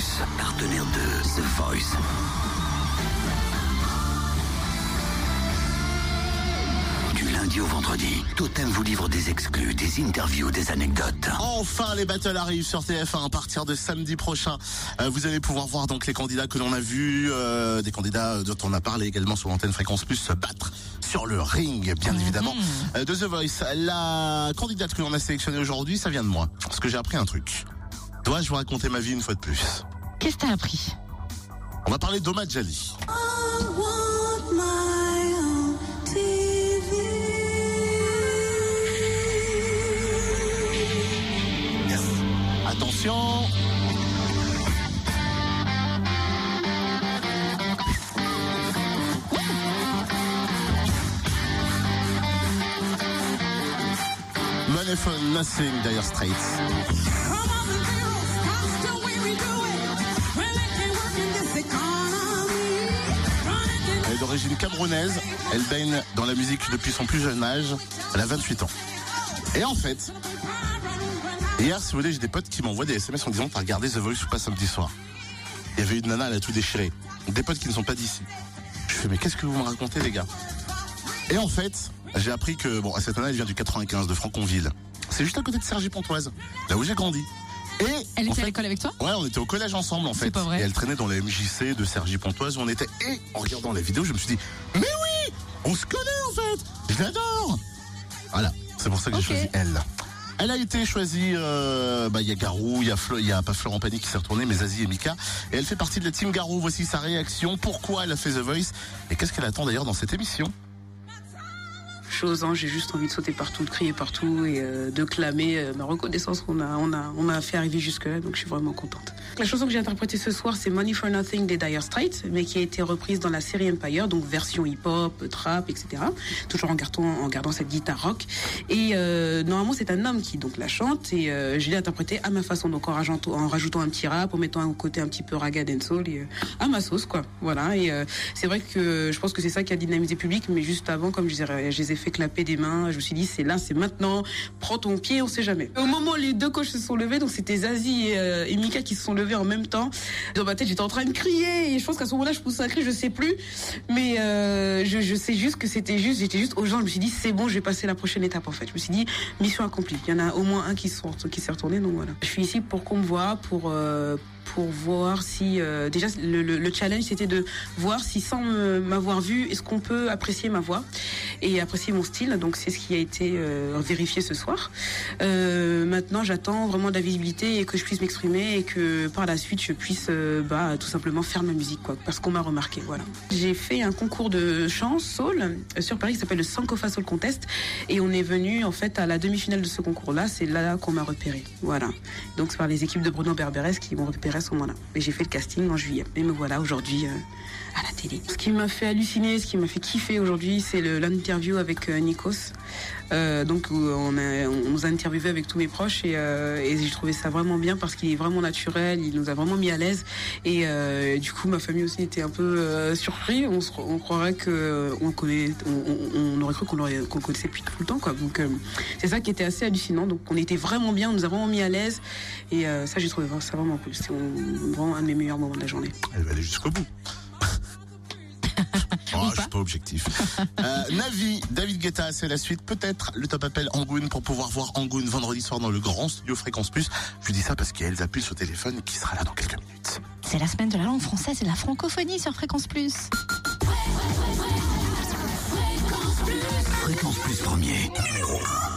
Plus, partenaire de The Voice. Du lundi au vendredi, Totem vous livre des exclus, des interviews, des anecdotes. Enfin, les battles arrivent sur TF1 à partir de samedi prochain. Euh, vous allez pouvoir voir donc les candidats que l'on a vus, euh, des candidats dont on a parlé également sur l'antenne Fréquence Plus se battre sur le ring, bien évidemment, euh, de The Voice. La candidate que l'on a sélectionnée aujourd'hui, ça vient de moi, parce que j'ai appris un truc. Dois-je vous raconter ma vie une fois de plus? Qu'est-ce que t'as appris? On va parler d'Oma Jali. Yes. Attention Money for Nothing, Dire Straits. Camerounaise. Elle baigne dans la musique depuis son plus jeune âge. Elle a 28 ans. Et en fait, hier, si vous voulez, j'ai des potes qui m'envoient des SMS en disant T'as regardé The Voice ou pas samedi soir? Il y avait une nana, elle a tout déchiré. Des potes qui ne sont pas d'ici. Je fais Mais qu'est-ce que vous me racontez, les gars? Et en fait, j'ai appris que, bon, cette nana, elle vient du 95, de Franconville. C'est juste à côté de Sergi-Pontoise, là où j'ai grandi. Et Elle était à l'école avec toi Ouais, on était au collège ensemble en fait. pas vrai. Et elle traînait dans la MJC de Sergi Pontoise où on était. Et en regardant la vidéo, je me suis dit, mais oui, on se connaît en fait. Je l'adore. Voilà, c'est pour ça que j'ai choisi elle. Elle a été choisie, euh, bah, il y a Garou, il y a, Flo- il y a pas Florent Pagny qui s'est retourné, mais Zazie et Mika. Et elle fait partie de la team Garou. Voici sa réaction. Pourquoi elle a fait The Voice? Et qu'est-ce qu'elle attend d'ailleurs dans cette émission? Chose. hein. J'ai juste envie de sauter partout, de crier partout et euh, de clamer euh, ma reconnaissance qu'on a, on a, on m'a fait arriver jusque-là. Donc je suis vraiment contente. La chanson que j'ai interprétée ce soir, c'est Money for Nothing des Dire Straits, mais qui a été reprise dans la série Empire, donc version hip-hop, trap, etc. Toujours en gardant, cette guitare rock. Et euh, normalement, c'est un homme qui donc la chante et je l'ai interprétée à ma façon, donc en rajoutant, un petit rap, en mettant un côté un petit peu raga dancehall et euh, à ma sauce, quoi. Voilà. Et c'est vrai que je pense que c'est ça qui a dynamisé le public, mais juste avant, comme je les ai, je les ai fait clapper des mains, je me suis dit, c'est là, c'est maintenant, prends ton pied, on sait jamais. Au moment où les deux coachs se sont levés, donc c'était Zazie et, euh, Mika qui se sont levés en même temps, dans ma tête, j'étais en train de crier, et je pense qu'à ce moment-là, je poussais un cri, je sais plus, mais euh, je, sais juste que c'était juste, j'étais juste aux gens, je me suis dit, c'est bon, je vais passer la prochaine étape, en fait. Je me suis dit, mission accomplie. Il y en a au moins un qui, sont, qui s'est retourné, donc voilà. Je suis ici pour qu'on me voit, pour... euh, pour voir si déjà le, le- le challenge c'était de voir si sans m'avoir vu est-ce qu'on peut apprécier ma voix et apprécier mon style donc c'est ce qui a été euh, vérifié ce soir Euh, maintenant j'attends vraiment de la visibilité et que je puisse m'exprimer et que par la suite je puisse euh, bah, tout simplement faire ma musique quoi parce qu'on m'a remarqué voilà j'ai fait un concours de chant soul sur Paris qui s'appelle le Sankofa Soul Contest et on est venu en fait à la demi-finale de ce concours là c'est là qu'on m'a repéré voilà donc c'est par les équipes de Bruno Berberes qui m'ont repéré à ce moment-là. Et j'ai fait le casting en juillet. Et me voilà aujourd'hui à la télé. Ce qui m'a fait halluciner, ce qui m'a fait kiffer aujourd'hui, c'est l'interview avec Nikos. Euh, donc où on, nous a interviewé avec tous mes proches et, euh, j'ai trouvé ça vraiment bien parce qu'il est vraiment naturel, il nous a vraiment mis à l'aise et euh, du coup ma famille aussi était un peu euh, surpris. On, croirait que euh, on connaît, on, aurait cru qu'on le connaissait depuis tout le temps quoi. Donc euh, c'est ça qui était assez hallucinant. Donc on était vraiment bien, on nous a vraiment mis à l'aise et euh, ça j'ai trouvé ça vraiment cool. C'est euh, vraiment un de mes meilleurs moments de la journée. Elle va aller jusqu'au bout. Oh, je suis pas objectif. Euh, Navi, David Guetta, c'est la suite. Peut-être le top appel Angoun pour pouvoir voir Angoun vendredi soir dans le grand studio Fréquence Plus. Je dis ça parce qu'il y a Elsa Puce au téléphone qui sera là dans quelques minutes. C'est la semaine de la langue française et de la francophonie sur Fréquence Plus. Fréquence Plus premier, numéro 1.